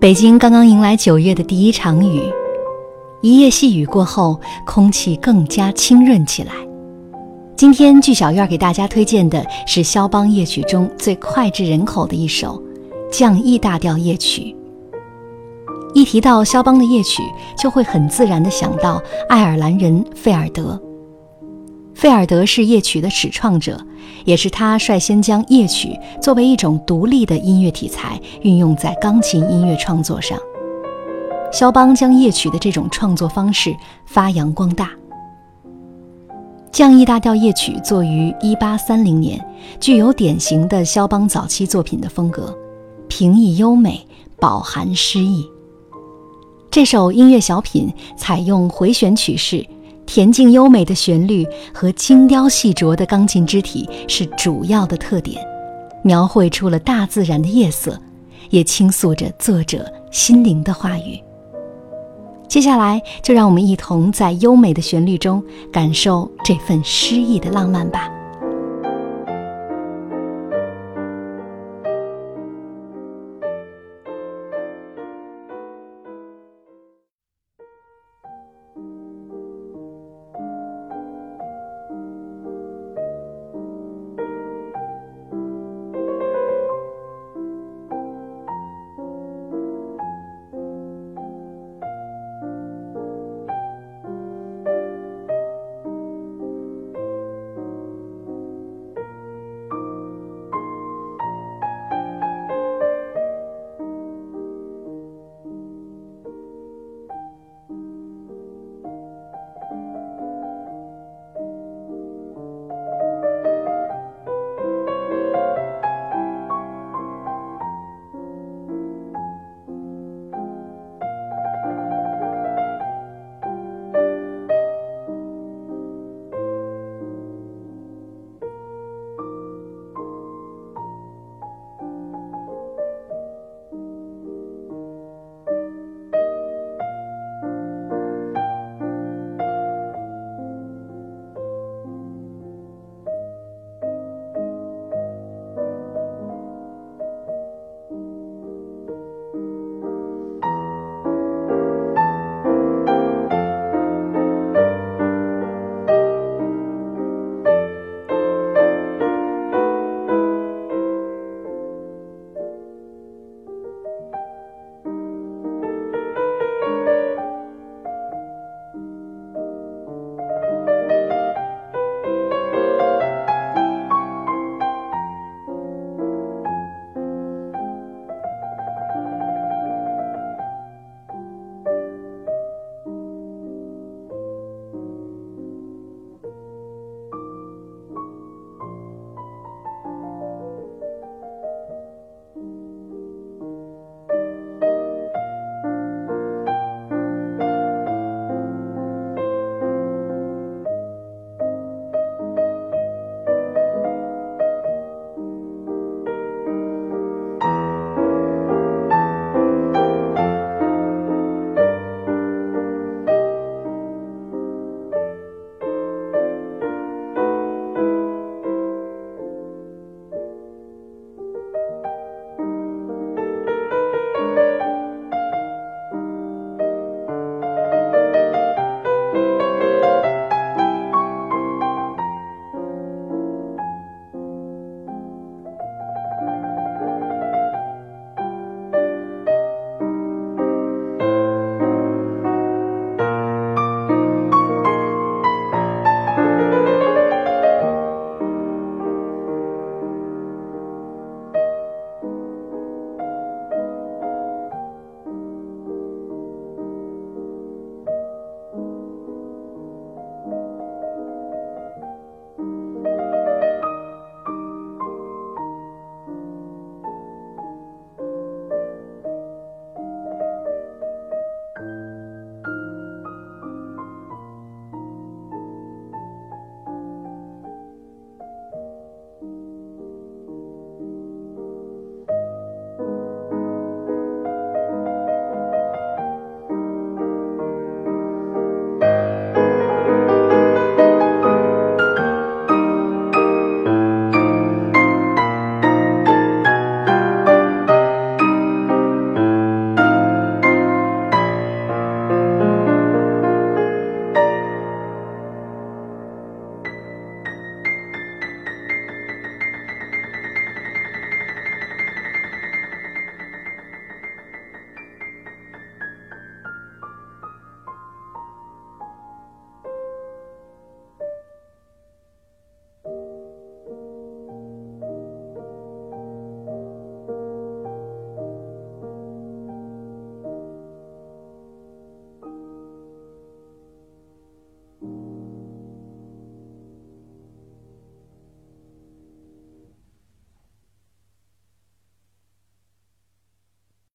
北京刚刚迎来九月的第一场雨，一夜细雨过后，空气更加清润起来。今天剧小院给大家推荐的是肖邦夜曲中最脍炙人口的一首《降 E 大调夜曲》。一提到肖邦的夜曲，就会很自然地想到爱尔兰人费尔德。费尔德是夜曲的始创者，也是他率先将夜曲作为一种独立的音乐题材运用在钢琴音乐创作上。肖邦将夜曲的这种创作方式发扬光大。降 E 大调夜曲作于1830年，具有典型的肖邦早期作品的风格，平易优美，饱含诗意。这首音乐小品采用回旋曲式。恬静优美的旋律和精雕细琢的钢琴肢体是主要的特点，描绘出了大自然的夜色，也倾诉着作者心灵的话语。接下来，就让我们一同在优美的旋律中感受这份诗意的浪漫吧。